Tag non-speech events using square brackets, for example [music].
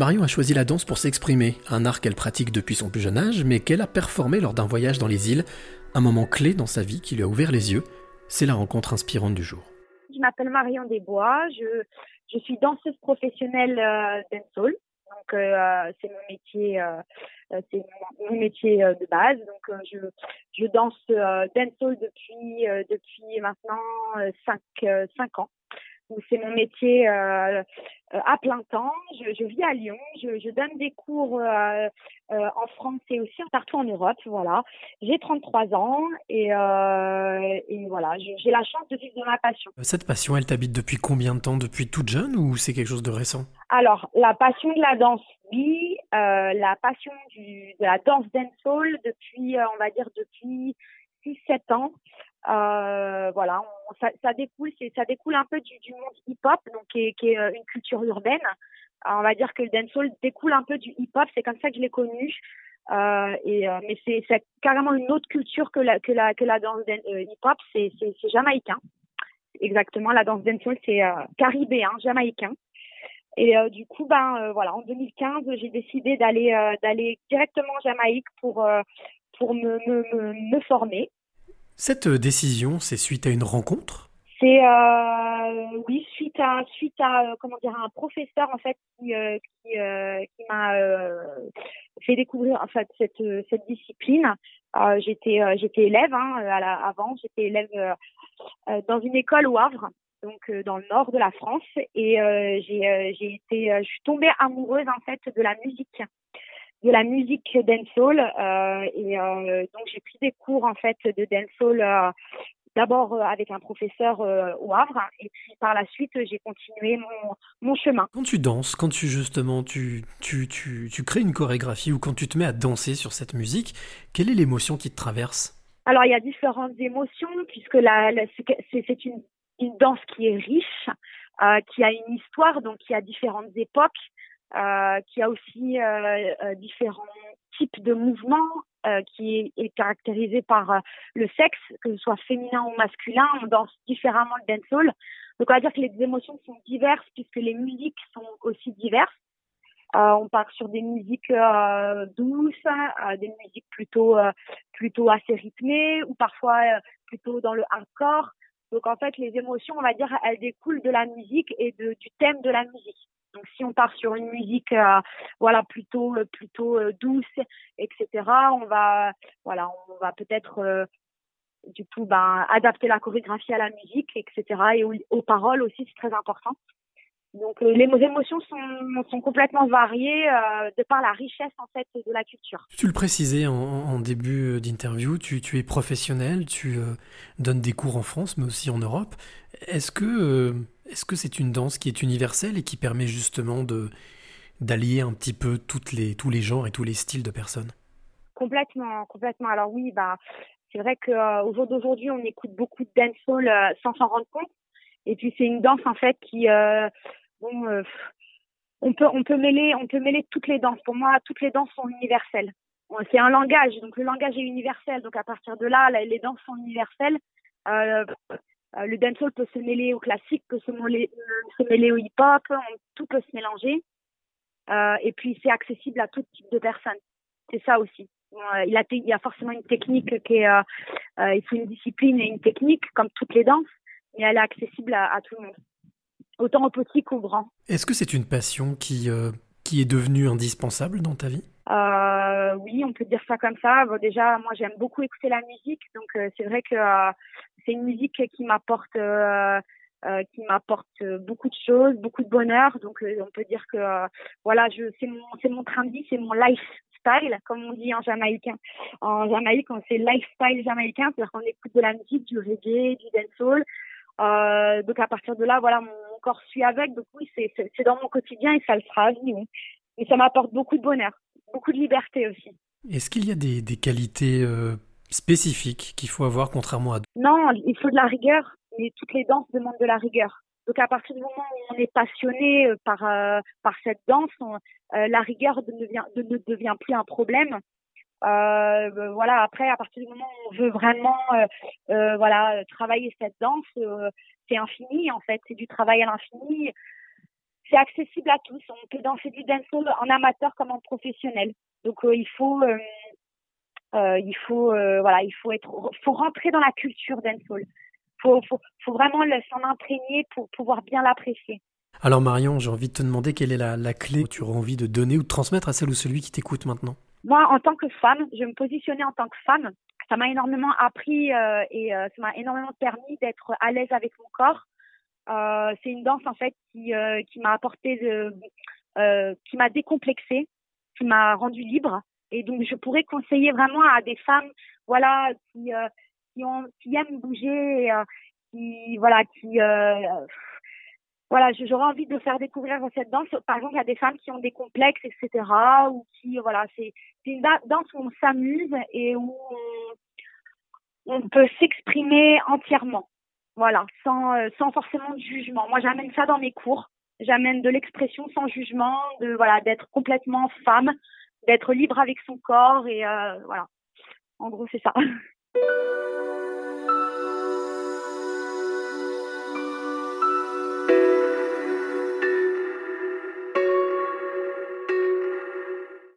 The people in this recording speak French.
Marion a choisi la danse pour s'exprimer, un art qu'elle pratique depuis son plus jeune âge, mais qu'elle a performé lors d'un voyage dans les îles, un moment clé dans sa vie qui lui a ouvert les yeux. C'est la rencontre inspirante du jour. Je m'appelle Marion Desbois, je, je suis danseuse professionnelle euh, dancehall. Donc euh, c'est mon métier, euh, euh c'est mon, métier de base. Donc je, je danse dancehall depuis depuis maintenant 5 cinq ans c'est mon métier euh, euh, à plein temps. Je, je, vis à Lyon, je, je donne des cours euh, euh, en France et aussi partout en Europe. Voilà, j'ai 33 ans et, et voilà, j'ai la chance de vivre de ma passion. Cette passion, elle t'habite depuis combien de temps? Depuis toute jeune ou c'est quelque chose de récent? Alors, la passion de la danse, oui. la passion du, de la danse dancehall depuis, on va dire depuis 6-7 ans. Euh, voilà, ça, ça, découle, ça découle un peu du, du monde hip-hop, donc qui est, qui est, euh, une culture urbaine. on va dire que le dancehall découle un peu du hip-hop, c'est comme ça que je l'ai connu. Euh, et euh, mais c'est, carrément une autre culture que la que la que la danse euh, hip-hop, c'est, c'est, jamaïcain. Exactement, la danse dancehall c'est caribéen, jamaïcain. Et du coup, ben voilà, en 2015, j'ai décidé d'aller d'aller directement en Jamaïque pour pour me, me, me former. Cette euh, décision, c'est suite à une rencontre? C'est euh, oui, suite à suite à euh, comment dire un professeur en fait qui qui, m'a fait découvrir en fait cette cette discipline. j'étais j'étais élève hein, avant, j'étais élève dans une école au Havre donc dans le nord de la France. Et j'ai j'ai été je suis tombée amoureuse en fait de la musique de la musique dancehall euh, et euh, donc j'ai pris des cours en fait de dancehall euh, d'abord avec un professeur euh, au Havre et puis par la suite j'ai continué mon, mon chemin. Quand tu danses, quand tu justement tu, tu, tu, tu crées une chorégraphie ou quand tu te mets à danser sur cette musique, quelle est l'émotion qui te traverse? Alors il y a différentes émotions puisque la, la c'est une, une danse qui est riche, euh, qui a une histoire donc qui a différentes époques qui a aussi euh, euh, différents types de mouvements, qui est, caractérisé par le sexe, que ce soit féminin ou masculin. On danse différemment le dancehall. Donc on va dire que les émotions sont diverses puisque les musiques sont aussi diverses. Euh, on part sur des musiques euh, douces, euh, des musiques plutôt plutôt assez rythmées ou parfois plutôt dans le hardcore. Donc en fait, les émotions, on va dire, elles découlent de la musique et de, du thème de la musique. Donc si on part sur une musique euh, voilà plutôt euh, plutôt euh, douce etc on va voilà on va peut-être du coup ben adapter la chorégraphie à la musique etc et aux, paroles aussi c'est très important donc les émotions sont, sont complètement variées de par la richesse en fait de la culture. Tu le précisais en, début d'interview, tu, tu, es professionnel, tu donnes des cours en France mais aussi en Europe. Est-ce que est-ce que c'est une danse qui est universelle et qui permet justement de d'allier un petit peu toutes les, tous les genres et tous les styles de personnes? Complètement, complètement. Alors oui, bah c'est vrai qu'au euh, jour d'aujourd'hui, on écoute beaucoup de dancehall euh, sans s'en rendre compte. Et puis c'est une danse en fait qui euh, bon on peut on peut mêler on peut mêler toutes les danses. Pour moi, toutes les danses sont universelles. C'est un langage, donc le langage est universel. Donc à partir de là, les danses sont universelles. Euh, euh, le dancehall peut se mêler au classique, peut se mêler, se mêler au hip-hop, tout peut se mélanger. Euh, et puis c'est accessible à tout type de personnes. C'est ça aussi. Euh, il, a, il y a forcément une technique qui est, euh, euh, il faut une discipline et une technique comme toutes les danses, mais elle est accessible à, à tout le monde, autant aux petits qu'aux grands. Est-ce que c'est une passion qui qui est devenue indispensable dans ta vie? Euh, Oui, on peut dire ça comme ça. Bon, déjà, moi, j'aime beaucoup écouter la musique, donc euh, c'est vrai que euh, c'est une musique qui m'apporte euh, euh, qui m'apporte beaucoup de choses, beaucoup de bonheur. Donc, on peut dire que voilà, je c'est mon c'est mon train de vie, c'est mon lifestyle, comme on dit en jamaïcain. En Jamaïque, on c'est lifestyle jamaïcain, c'est-à-dire qu'on écoute de la musique, du reggae, du dancehall. Euh, donc à partir de là, voilà, mon, corps suit avec. Donc oui, c'est dans mon quotidien et ça le sera à vie. Et ça m'apporte beaucoup de bonheur, beaucoup de liberté aussi. Est-ce qu'il y a des, des qualités euh, spécifiques qu'il faut avoir contrairement à Non, il faut de la rigueur. Et toutes les danses demandent de la rigueur. Donc à partir du moment où on est passionné euh, par euh, par cette danse, euh, la rigueur ne devient, ne devient plus un problème. Euh, voilà, après, à partir du moment où on veut vraiment, voilà, travailler cette danse, c'est infini en fait, c'est du travail à l'infini. C'est accessible à tous. On peut danser du dancehall en amateur comme en professionnel. Donc il faut il faut voilà, il faut être faut rentrer dans la culture dancehall. Faut faut faut vraiment s'en imprégner pour pouvoir bien l'apprécier. Alors Marion, j'ai envie de te demander quelle est la, la clé que tu aurais envie de donner ou de transmettre à celle ou celui qui t'écoute maintenant. Moi, en tant que femme, je me positionnais en tant que femme. Ça m'a énormément appris euh, et euh, ça m'a énormément permis d'être à l'aise avec mon corps. Euh, c'est une danse en fait qui, euh, qui m'a apporté euh, qui m'a décomplexée, qui m'a rendue libre. Et donc, je pourrais conseiller vraiment à des femmes, voilà, qui qui aiment bouger, qui voilà, qui voilà, j'aurais envie de faire découvrir cette danse. Par exemple, il y a des femmes qui ont des complexes, etc. Ou qui, voilà, c'est une danse où on s'amuse et où on peut s'exprimer entièrement. Voilà, sans, euh, sans forcément de jugement. Moi, j'amène ça dans mes cours. J'amène de l'expression sans jugement, de voilà, d'être complètement femme, d'être libre avec son corps et euh, voilà. En gros, c'est ça. [laughs]